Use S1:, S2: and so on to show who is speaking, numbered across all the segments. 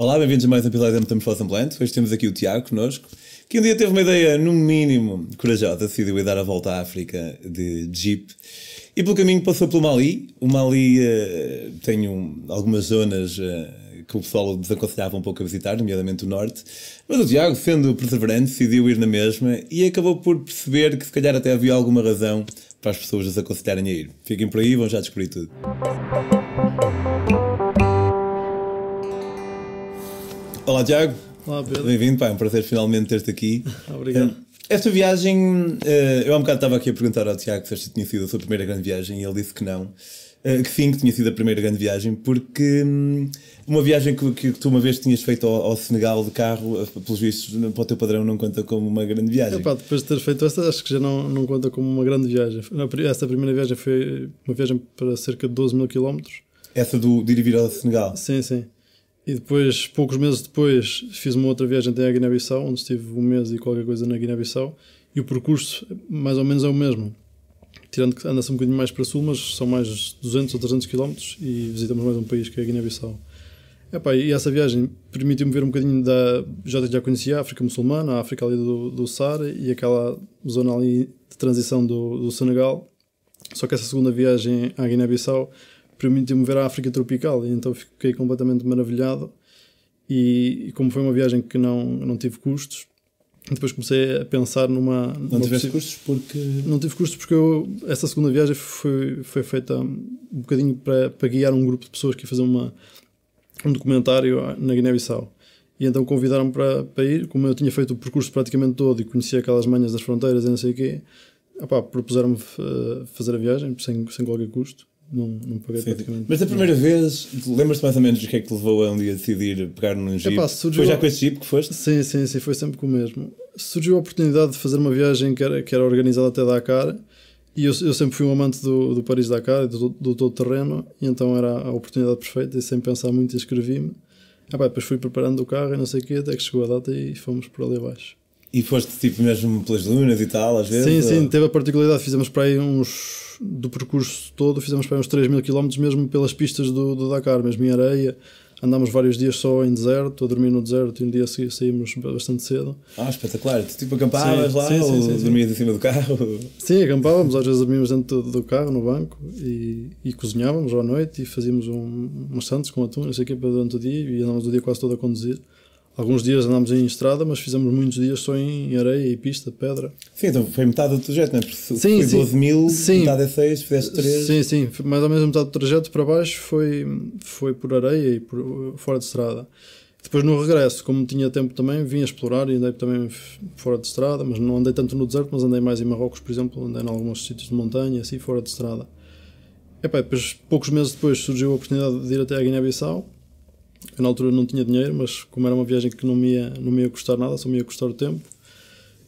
S1: Olá, bem-vindos a mais um episódio da Metamorfose Ambulante. Hoje temos aqui o Tiago connosco, que um dia teve uma ideia, no mínimo, corajosa, decidiu ir dar a volta à África de Jeep. E pelo caminho passou pelo Mali. O Mali uh, tem um, algumas zonas uh, que o pessoal desaconselhava um pouco a visitar, nomeadamente o norte. Mas o Tiago, sendo perseverante, decidiu ir na mesma e acabou por perceber que se calhar até havia alguma razão para as pessoas desaconselharem a ir. Fiquem por aí, vão já descobrir tudo. Olá, Tiago.
S2: Olá, Pedro.
S1: Bem-vindo, é um prazer finalmente ter-te aqui.
S2: Obrigado.
S1: Esta viagem, eh, eu há um bocado estava aqui a perguntar ao Tiago se esta tinha sido a sua primeira grande viagem e ele disse que não. Eh, que sim, que tinha sido a primeira grande viagem, porque hum, uma viagem que, que, tu uma vez tinhas feito ao, ao Senegal de carro, eh, pelos vistos, para o teu padrão, não conta como uma grande viagem.
S2: Epá, depois de ter feito esta, acho que já não, não conta como uma grande viagem. Esta primeira viagem foi uma viagem para cerca de 12 mil quilómetros.
S1: Essa do, de ir vir ao Senegal?
S2: Sim, sim. E depois, poucos meses depois, fiz uma outra viagem até a Guiné-Bissau, onde estive um mês e qualquer coisa na Guiné-Bissau. E o percurso, mais ou menos, é o mesmo. Tirando que anda-se um bocadinho mais para sul, mas são mais 200 ou 300 km e visitamos mais um país que é a Guiné-Bissau. E essa viagem permitiu-me ver um bocadinho da. Já, já conhecia a África muçulmana, a África ali do, do Saara e aquela zona ali de transição do, do Senegal. Só que essa segunda viagem à Guiné-Bissau permitiu-me ver a África tropical. E então fiquei completamente maravilhado. E, e, como foi uma viagem que não, não tive custos depois comecei a pensar numa...
S1: Não
S2: numa
S1: tiveste custos porque...
S2: Não tive custos porque eu, essa segunda viagem foi, foi feita um bocadinho para, para guiar um grupo de pessoas que ia fazer uma, um documentário na Guiné-Bissau. E então convidaram-me para, para ir, como eu tinha feito o percurso praticamente todo e conhecia aquelas manhas das fronteiras e não sei o quê, propuseram-me uh, fazer a viagem sem, sem qualquer custo não, não paguei Sim, praticamente.
S1: Mas da primeira vez, lembras-te mais ou menos o que é que te levou a um dia decidir pegar num jeep? Epá, surgiu... Foi já com esse jeep que foste?
S2: Sim, sim, sim, foi sempre com o mesmo. Surgiu a oportunidade de fazer uma viagem que era, que era organizada até Dakar e eu, eu sempre fui um amante do, do Paris-Dakar, do, do todo terreno, e então era a oportunidade perfeita e sem pensar muito inscrevi-me. Ah, pá, depois fui preparando o carro e não sei o quê, até que chegou a data e fomos por ali abaixo.
S1: E foste tipo mesmo pelas dunas e tal, às vezes?
S2: Sim, sim, teve a particularidade, fizemos para aí uns do percurso todo, fizemos para uns 3 mil km mesmo pelas pistas do, do, Dakar, mesmo em areia. Andámos vários dias só em deserto, a dormir no deserto e um dia seguinte saímos bastante cedo.
S1: Ah, espetacular! Tipo acampavas sim, lá sim, ou sim, dormias em cima do carro?
S2: Sim, acampávamos, às vezes dormíamos dentro do, do carro, no banco e, e cozinhávamos à noite e fazíamos um, uns santos com atum, não sei o que, durante o dia e andávamos o dia quase todo a conduzir. Alguns dias andámos em estrada, mas fizemos muitos dias só em areia e pista, pedra.
S1: Sim, então foi metade do trajeto, não é? Porque sim, foi sim. 12 mil, sim. metade é 6, fizeste 3.
S2: Sim, sim, mais ou menos metade do trajeto para baixo foi, foi por areia e por, fora de estrada. Depois no regresso, como tinha tempo também, vim a explorar e andei também fora de estrada, mas não andei tanto no deserto, mas andei mais em Marrocos, por exemplo, andei em alguns sítios de montanha, assim, fora de estrada. E, pá, depois, poucos meses depois, surgiu a oportunidade de ir até a Guiné-Bissau eu na altura não tinha dinheiro, mas como era uma viagem que não me ia, não me ia custar nada, só me ia custar o tempo,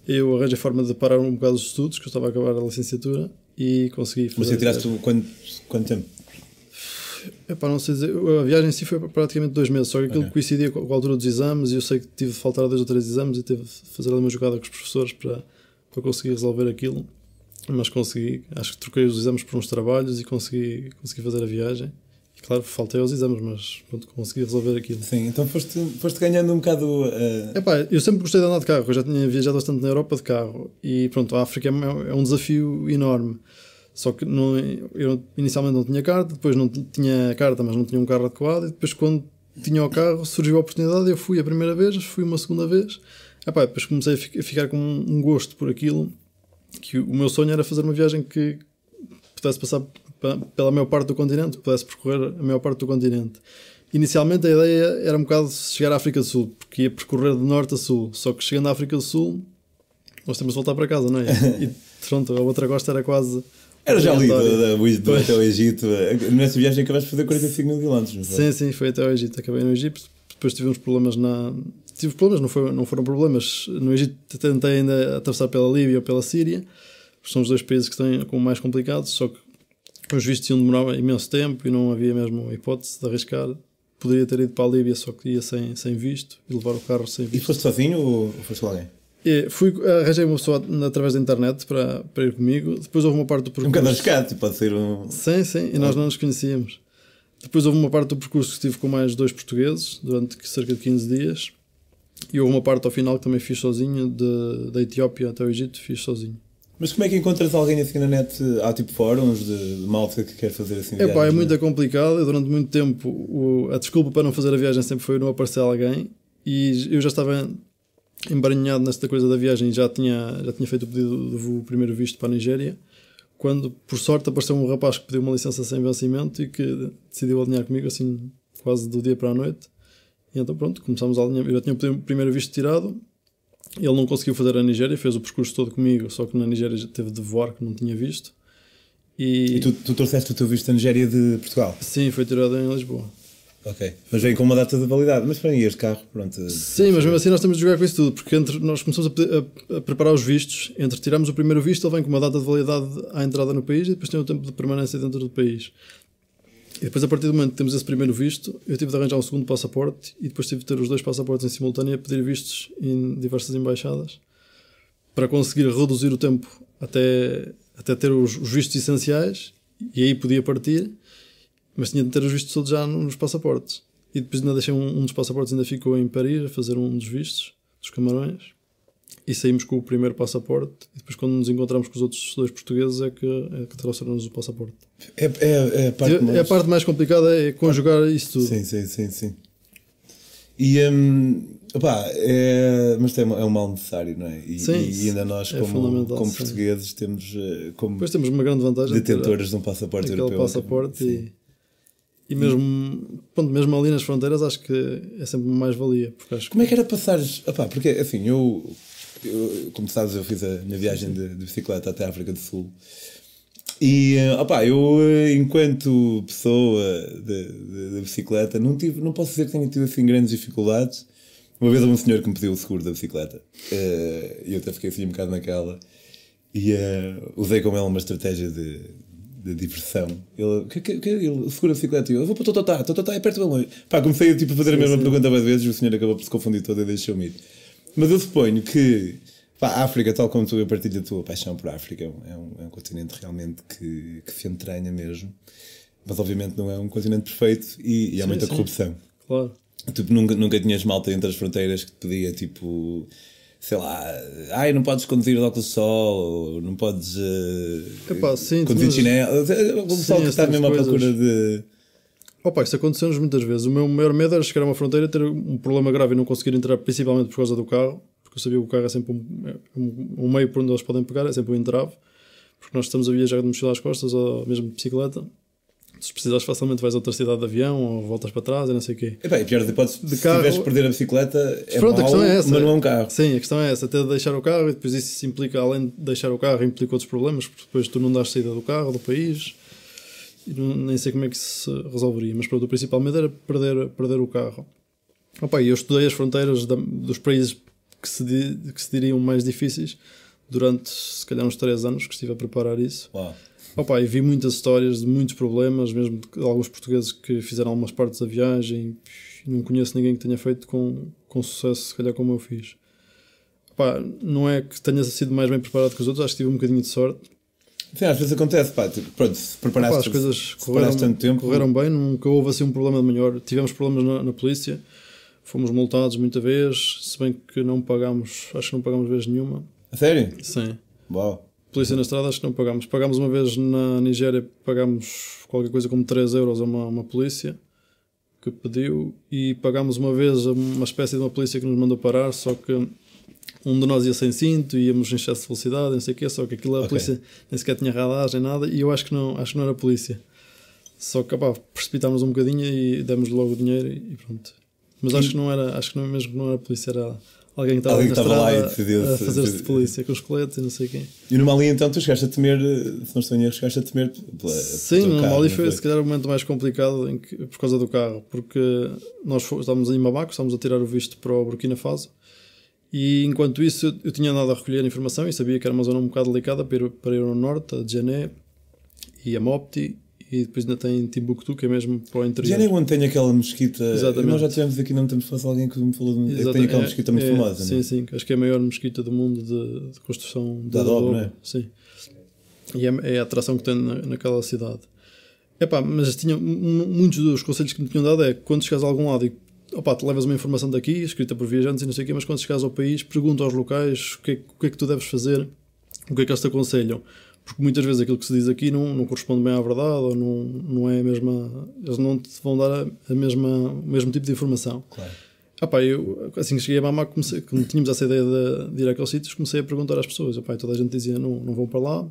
S2: eu arranjei a forma de parar um bocado os estudos, que eu estava a acabar a licenciatura, e consegui
S1: fazer. Mas você tiraste quanto, quanto tempo?
S2: Epá, não sei dizer, a viagem em si foi praticamente dois meses, só que aquilo okay. coincidia com a altura dos exames e eu sei que tive de faltar dois ou três exames e tive de fazer ali uma jogada com os professores para, para conseguir resolver aquilo. Mas consegui, acho que troquei os exames por uns trabalhos e consegui, consegui fazer a viagem. Claro, faltei aos exames, mas pronto, consegui resolver aquilo.
S1: Sim, então foste, foste ganhando um bocado. Uh...
S2: Epá, eu sempre gostei de andar de carro, eu já tinha viajado bastante na Europa de carro e pronto, a África é, é um desafio enorme. Só que não, eu inicialmente não tinha carta, depois não tinha carta, mas não tinha um carro adequado, e depois quando tinha o carro surgiu a oportunidade, eu fui a primeira vez, fui uma segunda vez, Epá, depois comecei a ficar com um gosto por aquilo, que o meu sonho era fazer uma viagem que pudesse passar pela maior parte do continente, pudesse percorrer a maior parte do continente. Inicialmente a ideia era um bocado chegar à África do Sul, porque ia percorrer de norte a sul. Só que chegando à África do Sul, nós temos de voltar para casa, não é? E pronto, a outra costa era quase.
S1: Era já ali, do, até o Egito. Nessa viagem acabaste de fazer 45 mil quilómetros,
S2: Sim, sim, foi até o Egito. Acabei no Egito, depois tivemos problemas na. Tive problemas, não, foi, não foram problemas. No Egito tentei ainda atravessar pela Líbia ou pela Síria, são os dois países que como mais complicados, só que os vistos iam demorar imenso tempo e não havia mesmo hipótese de arriscar. Poderia ter ido para a Líbia, só que ia sem, sem visto e levar o carro sem visto.
S1: E foste sozinho ou foste com alguém?
S2: E fui, arranjei uma pessoa através da internet para, para ir comigo. Depois houve uma parte do
S1: percurso. Um bocado arriscado, pode ser um.
S2: Sim, sim, e nós não nos conhecíamos. Depois houve uma parte do percurso que estive com mais dois portugueses durante cerca de 15 dias. E houve uma parte ao final que também fiz sozinho, de, da Etiópia até o Egito, fiz sozinho.
S1: Mas como é que encontras alguém assim na net? Há tipo fóruns de, de malta que quer fazer assim
S2: É pá, é muito complicado. Eu, durante muito tempo, o- a desculpa para não fazer a viagem sempre foi não aparecer alguém. E eu já estava embaranhado nesta coisa da viagem e já tinha, já tinha feito o pedido do voo- primeiro visto para a Nigéria. Quando, por sorte, apareceu um rapaz que pediu uma licença sem vencimento e que decidiu alinhar comigo assim, quase do dia para a noite. E então, pronto, começámos a alinhar. Eu já tinha o primeiro visto tirado. Ele não conseguiu fazer a Nigéria, fez o percurso todo comigo, só que na Nigéria já teve de voar, que não tinha visto.
S1: E tu, tu trouxeste o teu visto da Nigéria de Portugal?
S2: Sim, foi tirado em Lisboa.
S1: Ok. Mas vem com uma data de validade. Mas para este carro, pronto.
S2: Sim, mas mesmo assim nós temos de jogar com isso tudo, porque entre, nós começamos a, a- a preparar os vistos, entre tirarmos o primeiro visto, ele vem com uma data de validade à entrada no país e depois tem o tempo de permanência dentro do país. E depois, a partir do momento que temos esse primeiro visto, eu tive de arranjar um segundo passaporte e depois tive de ter os dois passaportes em simultâneo a pedir vistos em diversas embaixadas para conseguir reduzir o tempo até, até ter os, os vistos essenciais e aí podia partir, mas tinha de ter os vistos todos já nos passaportes. E depois ainda deixei um, um dos passaportes, ainda ficou em Paris a fazer um dos vistos, dos camarões. E saímos com o primeiro passaporte. E depois, quando nos encontramos com os outros dois portugueses, é que, é que trouxeram-nos o passaporte.
S1: É, é, é a parte
S2: É-
S1: mais...
S2: A parte mais complicada é conjugar isso tudo.
S1: Sim, sim, sim, sim. E, hum, opá, é, mas é, é um mal necessário, não é? E,
S2: Sim,
S1: e ainda nós,
S2: é
S1: como, como
S2: sim.
S1: portugueses, temos eh, como
S2: Depois temos uma grande vantagem
S1: detentores de um passaporte europeu.
S2: passaporte
S1: Sim.
S2: e, e mesmo, pronto, mesmo ali nas fronteiras acho que é sempre uma mais-valia.
S1: Como é que era passares? Opá, porque assim, eu, eu, como sabes, eu fiz a minha viagem de, de bicicleta até a África do Sul. E eh, opá, eu, eh, enquanto pessoa de, de- de bicicleta, não, tive, não posso dizer que tenha tido assim grandes dificuldades. Uma vez houve um senhor que me pediu o seguro da bicicleta eh, e eu até fiquei assim um bocado naquela. E eh, usei com ele uma estratégia de, de diversão. Ele, que, que, que, ele segura a bicicleta e eu, eu vou para o Tototá, Tototá é perto bem longe. Pá, comecei tipo, a fazer a mesma pergunta várias vezes e o senhor acabou por se confundir todo e deixou-me ir. Mas eu suponho que pá, a África, tal como tu, eu partilho a tua paixão por África, é um, é um, é continente realmente que, que se entranha mesmo. Mas obviamente não é um continente perfeito e, e há
S2: Sim,
S1: muita
S2: sim.
S1: corrupção.
S2: Claro.
S1: Tipo, nunca, nunca tinhas malta entre as fronteiras que te pedia tipo, sei lá, ai, não podes conduzir de óculos de sol, não podes uh,
S2: Epá, sim,
S1: conduzir
S2: mas-
S1: chinelo. O pessoal que está mesmo à procura de.
S2: Opa, isso aconteceu-nos muitas vezes. O meu maior medo era chegar a uma fronteira, ter um problema grave e não conseguir entrar, principalmente por causa do carro, porque eu sabia que o carro é sempre um, é um, um meio por onde eles podem pegar, é sempre um entrave, porque nós estamos a viajar de mochila às costas ou mesmo de bicicleta. Se precisares, facilmente vais a outra cidade de avião ou voltas para trás e não sei o quê.
S1: E pior das hipóteses, se
S2: carro-
S1: de perder a bicicleta, é
S2: Pronto, a
S1: mau,
S2: questão é essa.
S1: mas não é um carro.
S2: Sim, a questão é essa, até de deixar o não nem sei como é que se resolveria, mas pronto, o principal medo era perder, perder o carro. Opa, eu estudei as fronteiras da- dos países que se, di- que se diriam mais difíceis durante, se calhar, uns 3 anos que estive a preparar isso.
S1: Uau.
S2: Opa, e vi muitas histórias de muitos problemas, mesmo de alguns portugueses que fizeram algumas partes da viagem. Não conheço ninguém que tenha feito com, com sucesso, se calhar como eu fiz. Opa, não é que tenha sido mais bem preparado que os outros, acho que tive um bocadinho de sorte.
S1: Sim, às vezes acontece, pá, tipo, pronto, se
S2: Opa,
S1: preparaste,
S2: as coisas
S1: se
S2: correram,
S1: tanto tempo.
S2: correram bem, nunca houve assim um problema de maior. Tivemos problemas na, na polícia, fomos multados muita vez, se bem que não pagámos, acho que não pagámos vez nenhuma.
S1: A sério?
S2: Sim.
S1: Uau.
S2: Polícia na estrada acho que não pagámos. Pagámos uma vez na Nigéria, pagámos qualquer coisa como 3 euros a uma, uma polícia que pediu e pagámos uma vez uma espécie de uma polícia que nos mandou parar, só que um de nós ia sem cinto, íamos em excesso de velocidade, não sei o quê, só que aquilo a
S1: Ok.
S2: polícia nem sequer tinha radar nem nada e eu acho que não, acho que não era polícia. Só que pá, precipitámos um bocadinho e demos logo o dinheiro e pronto. Mas acho que não era, acho que não, mesmo que não era polícia, era alguém que estava
S1: Alguém
S2: na
S1: que estava lá e decidiu-
S2: a fazer-se de polícia com os coletes e não sei o quê.
S1: E no Mali então tu chegaste a temer, se não estou em erro, chegaste a temer pela,
S2: Sim, no
S1: carro,
S2: Mali foi se calhar o momento mais complicado que- por causa do carro, porque nós fo- estávamos em Mabaco, estávamos a tirar o visto para o Burkina Faso e enquanto isso eu, tinha andado a recolher informação e sabia que era uma zona um bocado delicada para ir, para ir ao norte, a Djané e a Mopti e depois ainda tem Timbuktu que é mesmo para o interior.
S1: Já nem onde tem aquela mesquita.
S2: Exatamente.
S1: Nós já tivemos aqui, não temos falado alguém que me falou de é que tem aquela
S2: É-
S1: mesquita muito
S2: é-
S1: famosa,
S2: Sim,
S1: não é?
S2: sim, acho que é a maior mesquita do mundo de, de construção de
S1: De adobe, não é?
S2: Sim. E é, é a atração que tem na, naquela cidade. Epá, mas tinha, muitos dos conselhos que me tinham dado é quando chegas a algum lado e opa, te levas uma informação daqui, escrita por viajantes e não sei o quê, mas quando chegas ao país, pergunta aos locais o que, é, o que é que tu deves fazer, o que é que eles te aconselham. Porque muitas vezes aquilo que se diz aqui não, não corresponde bem à verdade ou não, não é a mesma. Eles não te vão dar a mesma, o mesmo tipo de informação.
S1: Claro.
S2: Ah, pá, eu, assim que cheguei a Bamako, comecei, quando tínhamos essa ideia de, de ir àqueles sítios, comecei a perguntar às pessoas. Ah, pá, toda a gente dizia: não, não vão para lá.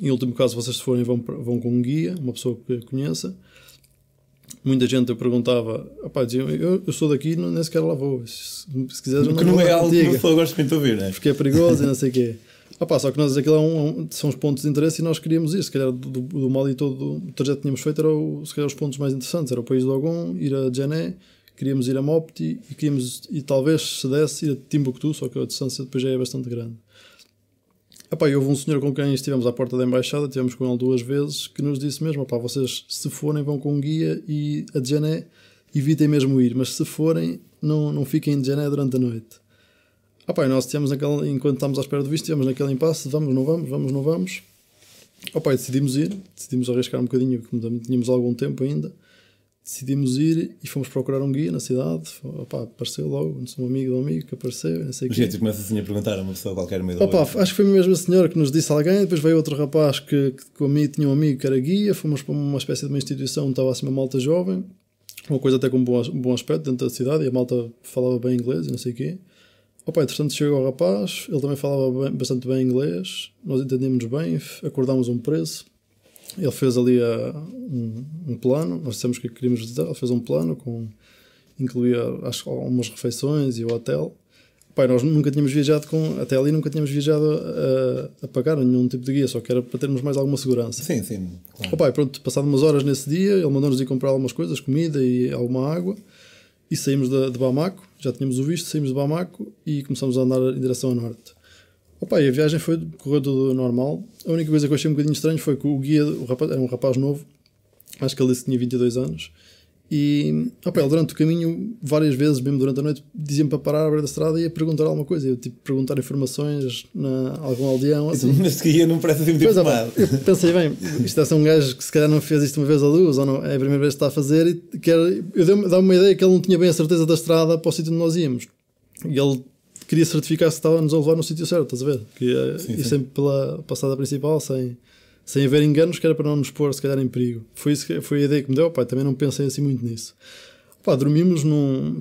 S2: Em último caso, vocês se forem, vão, vão com um guia, uma pessoa que conheça. Muita gente eu perguntava, opá, diziam, eu, eu sou daqui, nem sequer lá vou. Se, se quiseres,
S1: não, não é algo que pessoa gosta muito de ouvir, né?
S2: Porque é perigoso e não sei o quê. Opá, só que nós aquilo é um, são os pontos de interesse e nós queríamos ir. Se calhar do, do Mali todo o trajeto que tínhamos feito era o, se calhar os pontos mais interessantes. Era o país do Ogon, ir a Djané, queríamos ir a Mopti e queríamos, e talvez se desse, ir a Timbuktu, só que a distância depois já é bastante grande. Epá, houve um senhor com quem estivemos à porta da embaixada, tivemos com ele duas vezes, que nos disse mesmo: opá, vocês se forem vão com um guia e a Djané evitem mesmo ir, mas se forem não, não fiquem em Djané durante a noite. Opá, e nós tínhamos naquele, enquanto estávamos à espera do visto, estivemos naquele impasse: vamos, não vamos, vamos, não vamos. Opá, e decidimos ir, decidimos arriscar um bocadinho, porque tínhamos algum tempo ainda decidimos ir e fomos procurar um guia na cidade. Opa, apareceu logo, um amigo do amigo que apareceu. Não sei
S1: Mas gente, começa assim a perguntar a uma pessoa qualquer meio
S2: Opa, acho que foi mesmo a senhora que nos disse alguém. Depois veio outro rapaz que, que comigo tinha um amigo que era guia. Fomos para uma espécie de uma instituição, estava assim uma malta jovem, uma coisa até com um bom, um bom aspecto dentro da cidade. E a malta falava bem inglês e não sei o quê. Opa, entretanto chegou o rapaz, ele também falava bem, bastante bem inglês. Nós entendíamos bem, acordámos um preço ele fez ali a, um, um, plano, nós dissemos que queríamos visitar, ele fez um plano com incluía acho, algumas refeições e o hotel. Pai, nós nunca tínhamos viajado com, até ali nunca tínhamos viajado a, a, pagar nenhum tipo de guia, só que era para termos mais alguma segurança.
S1: Sim, sim.
S2: Claro. Oh, pai, pronto, passado umas horas nesse dia, ele mandou-nos ir comprar algumas coisas, comida e alguma água, e saímos de, de Bamako, já tínhamos o visto, saímos de Bamako e começamos a andar em direção a norte. Opa, e a viagem foi, correu tudo normal. A única coisa que eu achei um bocadinho estranho foi que o guia o rapaz, era um rapaz novo, acho que ele disse que tinha 22 anos. E opa, ele durante o caminho, várias vezes, mesmo durante a noite, dizia-me para parar à beira da estrada e ia perguntar alguma coisa. Eu tipo perguntar informações na algum aldeão. Assim.
S1: Mas guia não parece assim muito pois,
S2: opa, Eu pensei, bem, isto é ser um gajo que se calhar não fez isto uma vez a luz, ou não, é a primeira vez que está a fazer. E quer, eu dei-me uma ideia que ele não tinha bem a certeza da estrada para o sítio onde nós íamos. E ele queria certificar se estava-nos a levar no sítio certo, estás a ver? Que, é, sim, e sempre pela passada principal, sem, sem haver enganos, que era para não nos pôr, se calhar, em perigo. Foi, isso que, foi a ideia que me deu, pai, também não pensei assim muito nisso. Pá, dormimos num,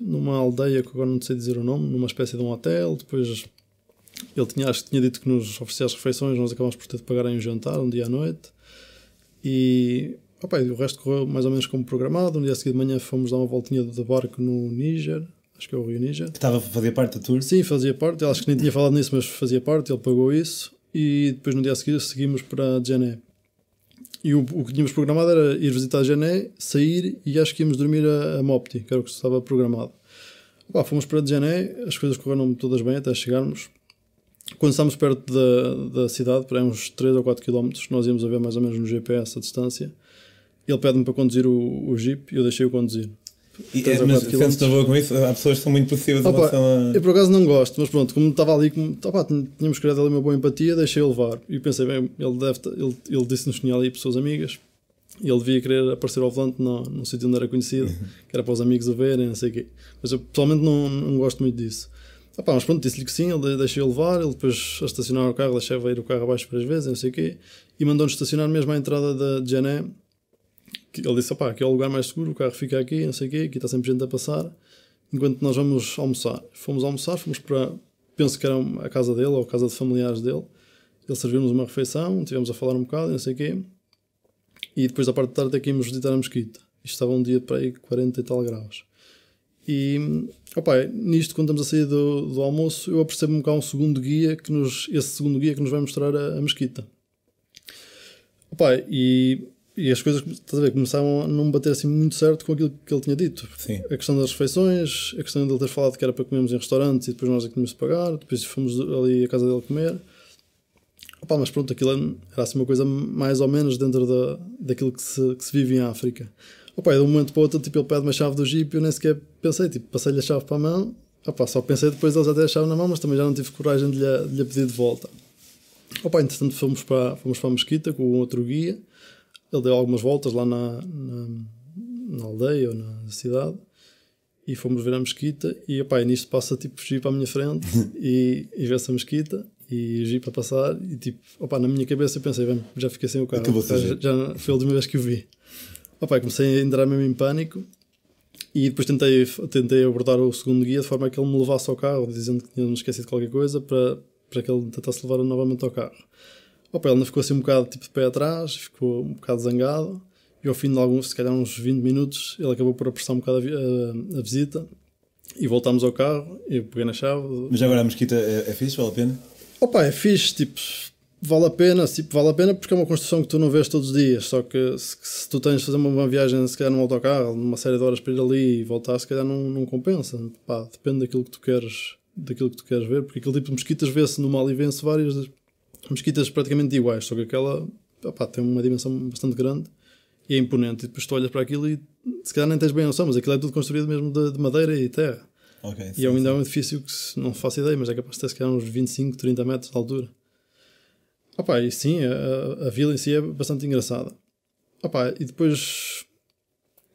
S2: numa aldeia que agora não sei dizer o nome, numa espécie de um hotel, depois ele tinha, acho que tinha dito que nos oferecia as refeições, nós acabamos por ter de pagar em um jantar, um dia à noite, e opa, o resto correu mais ou menos como programado. Um dia a seguir de manhã fomos dar uma voltinha de barco no Níger, acho que é o Rio Níger. Que
S1: estava a fazer parte da tour?
S2: Sim, fazia parte. Acho que nem tinha falado nisso, mas fazia parte. Ele pagou isso e depois no dia a seguir seguimos para Jané. E o, o, que tínhamos programado era ir visitar Jané, sair e acho que íamos dormir a, a Mopti, que era o que estava programado. Pá, fomos para Jané, as coisas correram todas bem até chegarmos. Quando estávamos perto da, da cidade, para uns 3 ou 4 km, nós íamos a ver mais ou menos no GPS a distância. Ele pede-me para conduzir o, o Jeep e eu deixei-o conduzir.
S1: E, é, mas sentes-te boa com isso? Há pessoas que são muito possíveis em relação a...
S2: Eu por acaso não gosto, mas pronto, como estava ali, como, opa, tínhamos criado ali uma boa empatia, deixei-o levar. E pensei, bem, ele, deve, ele, ele disse-nos que tinha ali pessoas amigas e ele devia querer aparecer ao volante no, num sítio onde era conhecido, que era para os amigos o verem, não sei o quê. Mas eu pessoalmente não, não gosto muito disso. Mas pronto, disse-lhe que sim, ele deixei-o levar, ele depois a estacionar o carro, deixava ir o carro abaixo várias vezes, não sei o quê, e mandou-nos estacionar mesmo à entrada da Jané, ele disse: pá, aqui é o lugar mais seguro, o carro fica aqui, não sei o quê, aqui está sempre gente a passar, enquanto nós vamos almoçar. Fomos almoçar, fomos para, penso que era a casa dele ou a casa de familiares dele. Ele serviu-nos uma refeição, tivemos a falar um bocado, não sei o quê, e depois da parte da tarde é que íamos visitar a mesquita. Isto estava um dia para aí 40 e tal graus. E, opa, nisto, quando estamos a sair do, do almoço, eu apercebo-me cá um segundo guia, que nos, esse segundo guia que nos vai mostrar a, a mesquita. Opa, e e as coisas estás a ver, começaram a não bater assim muito certo com aquilo que ele tinha dito.
S1: Sim.
S2: A questão das refeições, a questão de ele ter falado que era para comermos em restaurantes e depois nós é que tínhamos de pagar, depois fomos ali à casa dele comer. Opa, mas pronto, aquilo era assim uma coisa mais ou menos dentro da, daquilo que se, que se vive em África. Opa, de um momento para o outro, tipo, ele pede uma chave do Jeep e eu nem sequer pensei, tipo, passei-lhe a chave para a mão. Opa, só pensei depois ele já ter a chave na mão, mas também já não tive coragem de lhe, de lhe pedir de volta. Opa, entretanto fomos para, fomos para a mesquita com outro guia ele deu algumas voltas lá na, na, na aldeia ou na cidade e fomos ver a mesquita e opá, e nisto passa tipo jeep à minha frente e, e vê-se a mesquita e jeep a passar e tipo, opá, na minha cabeça eu pensei, bem, já fiquei sem o carro,
S1: Acabou-se o
S2: já, já foi a última vez que o vi. Opá, comecei a entrar mesmo em pânico e depois tentei, tentei abordar o segundo guia de forma que ele me levasse ao carro, dizendo que tinha esquecido qualquer coisa para, para que ele tentasse levar novamente ao carro. Opa, ele ainda ficou assim um bocado tipo de pé atrás, ficou um bocado zangado e ao fim de alguns, se calhar uns 20 minutos, ele acabou por apressar um bocado a, vi- a- a visita e voltámos ao carro, eu peguei na chave.
S1: Mas agora a mesquita é, é fixe, vale a pena?
S2: Opa, é fixe, tipo, vale a pena, tipo, vale a pena porque é uma construção que tu não vês todos os dias, só que se, se tu tens de fazer uma, uma viagem, se calhar num autocarro, numa série de horas para ir ali e voltar, se calhar não, não compensa, pá, depende daquilo que tu queres, daquilo que tu queres ver, porque aquele tipo de mesquitas vê-se no Mali, vê-se várias mesquitas praticamente iguais, só que aquela, opá, tem uma dimensão bastante grande e é imponente, e depois tu olhas para aquilo e se calhar nem tens bem noção, mas aquilo é tudo construído mesmo de, de madeira e terra.
S1: Ok.
S2: E é ainda é um edifício que não faço ideia, mas é capaz de ter se calhar uns 25, 30 metros de altura. Opa, e sim, a, a vila em si é bastante engraçada. Opa, e depois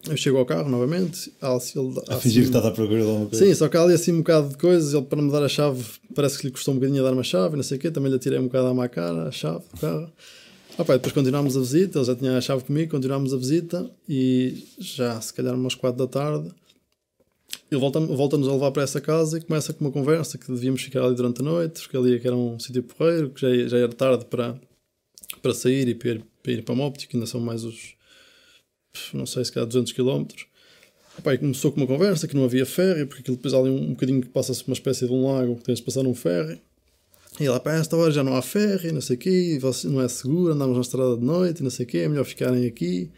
S2: eu chego ao carro novamente. Assim- ele,
S1: A fingir que
S2: assim-
S1: estás à procura de alguma coisa.
S2: Sim, só que há ali assim um bocado de coisas. Ele para me dar a chave, parece que lhe custou um bocadinho a dar uma chave, não sei o quê. Também lhe atirei um bocado à má cara, a chave do carro. Opa, depois continuámos a visita, ele já tinha a chave comigo, continuámos a visita e já se calhar umas 4 da tarde ele volta- volta-nos a levar para essa casa e começa com uma conversa que devíamos ficar ali durante a noite, porque ali era um sítio porreiro, que já, já era tarde para, para sair e para ir, para ir para a Mopti, que ainda são mais os, não sei, se calhar 200 km. Opa, e começou com uma conversa que não havia ferry, porque aquilo depois há ali um, um bocadinho que passa-se uma espécie de um lago que tens de passar um ferry. E lá para esta hora já não há ferry, não sei o quê, não é seguro, andamos na estrada de noite, não sei o quê, é melhor ficarem aqui.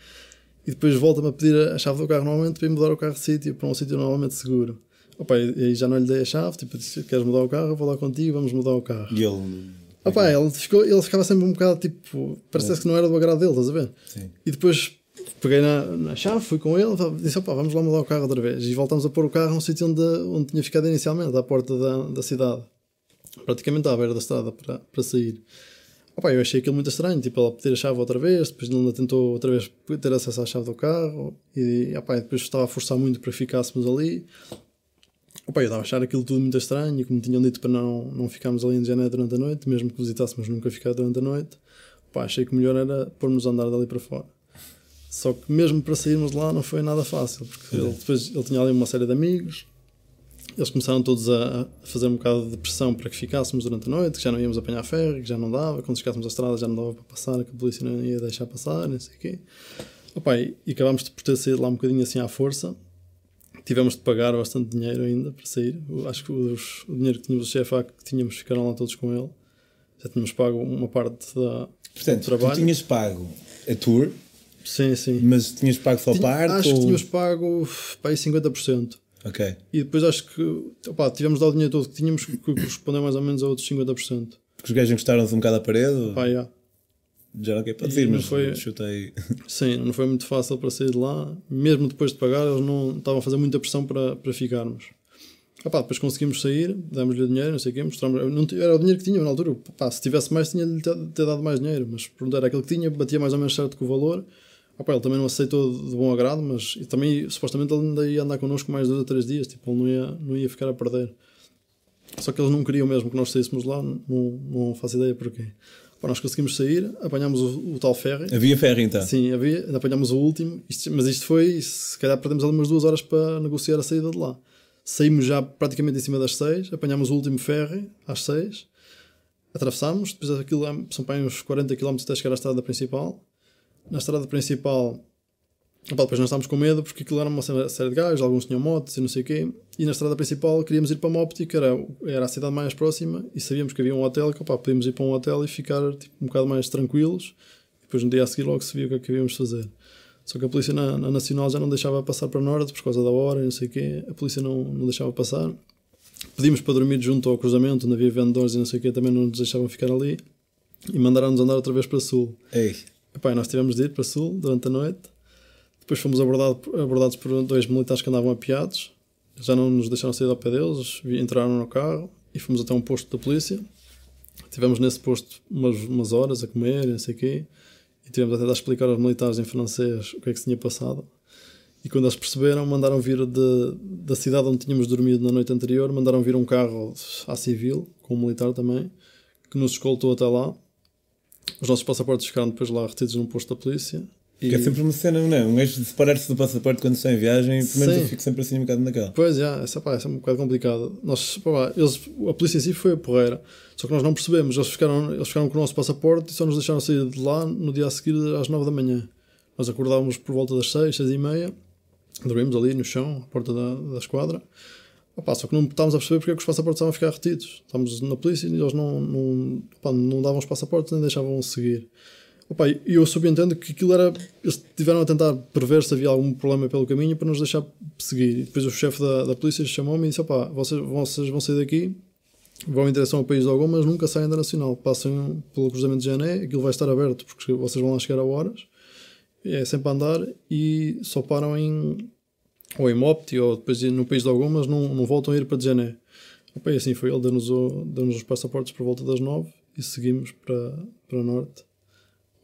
S2: E depois volta-me a pedir a chave do carro novamente para ir mudar o carro de sítio para um sítio novamente seguro. Opa, e já não lhe dei a chave, tipo, disse, queres mudar o carro? Eu vou lá contigo, vamos mudar o carro.
S1: E ele.
S2: Opa, ele, ficou, ele ficava sempre um bocado tipo, parece que não era do agrado dele, estás a ver?
S1: Sim.
S2: E depois peguei na, na chave, fui com ele, disse: opá, vamos lá mudar o carro outra vez. E voltamos a pôr o carro no sítio onde, onde tinha ficado inicialmente, à porta da, da cidade, praticamente à beira da estrada para, para sair. Opa, eu achei aquilo muito estranho, tipo, ele pedir a chave outra vez, depois ainda tentou outra vez ter acesso à chave do carro, e opa, depois estava a forçar muito para ficássemos ali. Opa, eu estava a achar aquilo tudo muito estranho, e como tinham dito para não, não ficarmos ali em janeiro durante a noite, mesmo que visitássemos nunca ficar durante a noite, opa, achei que o melhor era pormos a andar dali para fora. Só que mesmo para sairmos de lá não foi nada fácil, porque ele, depois ele tinha ali uma série de amigos, eles começaram todos a, fazer um bocado de pressão para que ficássemos durante a noite, que já não íamos apanhar ferro, que já não dava, quando chegássemos à estrada já não dava para passar, que a polícia não ia deixar passar, não sei o quê. Opa, e, e acabámos de ter saído lá um bocadinho assim à força. Tivemos de pagar bastante dinheiro ainda para sair. Acho que os- o dinheiro que tínhamos do CFA que tínhamos ficaram lá todos com ele. Já tínhamos pago uma parte da,
S1: Portanto,
S2: do trabalho.
S1: tu tinhas pago a tour,
S2: Sim, sim.
S1: mas tinhas pago só
S2: Tinha-
S1: parte?
S2: acho que
S1: ou-
S2: tínhamos pago para aí 50%.
S1: Ok.
S2: E depois acho que opá, tivemos dar o dinheiro todo que tínhamos, que correspondeu mais ou menos a outros 50%.
S1: Porque os gajos encostaram-se um bocado à parede? ou-
S2: Pá, já.
S1: Já não quer pode
S2: E
S1: ir,
S2: não
S1: mas
S2: foi-
S1: chutei.
S2: Sim, não foi muito fácil para sair de lá. Mesmo depois de pagar, eles não estavam a fazer muita pressão para, para ficarmos. Opá, depois conseguimos sair, demos-lhe o dinheiro, não sei o quê, mostramos. Não, era o dinheiro que tínhamos na altura. Se tivesse mais, tinha-lhe ter dado mais dinheiro. Mas pronto, era aquilo que tinha, batia mais ou menos certo com o valor. Opá, ele também não aceitou de bom agrado, mas também supostamente ele ainda ia andar connosco mais dois ou três dias. Tipo, ele não ia, não ia ficar a perder. Só que eles não queriam mesmo que nós saíssemos lá, não, não faço ideia porquê. Pá, nós conseguimos sair, apanhámos o, o tal ferry.
S1: Havia ferro então.
S2: Sim, havia, apanhámos o último, isto- mas isto foi, se calhar perdemos ali umas duas horas para negociar a saída de lá. Saímos já praticamente em cima das seis, apanhámos o último ferry às seis, atravessámos, depois aquilo é- são para uns 40 km até chegar à estrada principal. Na estrada principal, depois nós estávamos com medo porque aquilo era uma sé- série de gajos, alguns tinham motos e não sei o quê. E na estrada principal queríamos ir para Mopti, que era, era a cidade mais próxima, e sabíamos que havia um hotel, que opá, podíamos ir para um hotel e ficar tipo, um bocado mais tranquilos. Depois no dia a seguir logo se via o que é que havíamos fazer. Só que a polícia na, na Nacional já não deixava passar para Norte por causa da hora e não sei o quê. A polícia não, não deixava passar. Pedimos para dormir junto ao cruzamento, onde havia vendedores e não sei o quê, também não nos deixavam ficar ali. E mandaram-nos andar outra vez para Sul.
S1: Ei,
S2: Epá, nós tivemos de ir para Sul durante a noite. Depois fomos abordado, abordados por dois militares que andavam apiados. Já não nos deixaram sair ao pé deles, entraram no carro e fomos até um posto da polícia. Tivemos nesse posto umas, umas horas a comer não sei o quê. e tivemos até a explicar aos militares em francês o que é que se tinha passado. E quando eles perceberam, mandaram vir de, da cidade onde tínhamos dormido na noite anterior, mandaram vir um carro à civil, com um militar também, que nos escoltou até lá. Os nossos passaportes ficaram depois lá retidos num posto da polícia.
S1: E... Que é sempre uma cena, não é? Um gajo de separar-se do passaporte quando está em viagem, pelo menos Sim. eu fico sempre assim um bocado naquela.
S2: Pois, é, essa, pá, essa é um bocado complicado. Nós, pá, eles, a polícia em si foi a porreira, só que nós não percebemos. Eles ficaram, eles ficaram com o nosso passaporte e só nos deixaram sair de lá no dia a seguir às 9 da manhã. Nós acordávamos por volta das 6, 6 e meia, dormimos ali no chão, à porta da, da esquadra. Opa, só que não estávamos a perceber porque é que os passaportes estavam a ficar retidos. Estávamos na polícia e eles não, não, opa, não davam os passaportes nem deixavam seguir. Opa, e eu subentendo que aquilo era. Eles tiveram a tentar prever se havia algum problema pelo caminho para nos deixar seguir. E depois o chefe da, da polícia chamou-me e disse: Opa, vocês, vocês vão sair daqui, vão em direção ao país de algum, mas nunca saem da Nacional. Passem pelo cruzamento de Jané, aquilo vai estar aberto porque vocês vão lá chegar a horas. É sempre a andar e só param em. Ou em Mopti ou depois no país de algum, mas não, não voltam a ir para Jané. Opa, e assim foi. Ele deu-nos deu os passaportes por volta das nove e seguimos para, para o norte.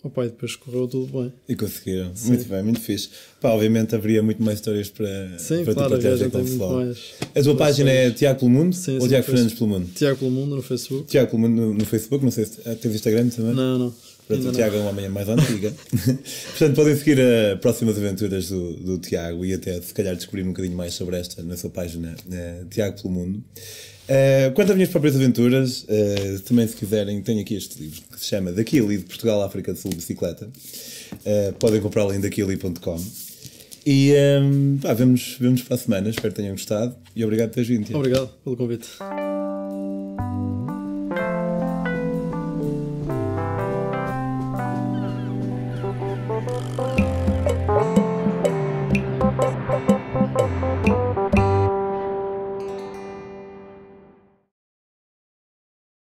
S2: O pai depois correu tudo bem.
S1: E conseguiram. Sim. Muito bem, muito fixe. Pá, obviamente haveria muito mais histórias para,
S2: sim,
S1: para
S2: claro, tu partilhar com o
S1: A tua página é Tiago pelo Mundo sim, ou Tiago Fernandes pelo Mundo?
S2: Tiago pelo Mundo no Facebook.
S1: Tiago pelo Mundo no, no Facebook, não sei se ah, tens Instagram também?
S2: Não, não.
S1: Portanto, o Tiago é uma manhã mais antiga. Portanto, podem seguir as próximas aventuras do, do Tiago e até se calhar descobrir um bocadinho mais sobre esta na sua página uh, Tiago pelo Mundo. Uh, quanto às minhas próprias aventuras, uh, também se quiserem, tenho aqui este livro que se chama Daquili de Portugal, África do Sul, Bicicleta. Uh, podem comprá-lo em daquili.com. E um, pá, vemos, vemos para a semana, espero que tenham gostado e obrigado por teres vindo.
S2: Obrigado pelo convite.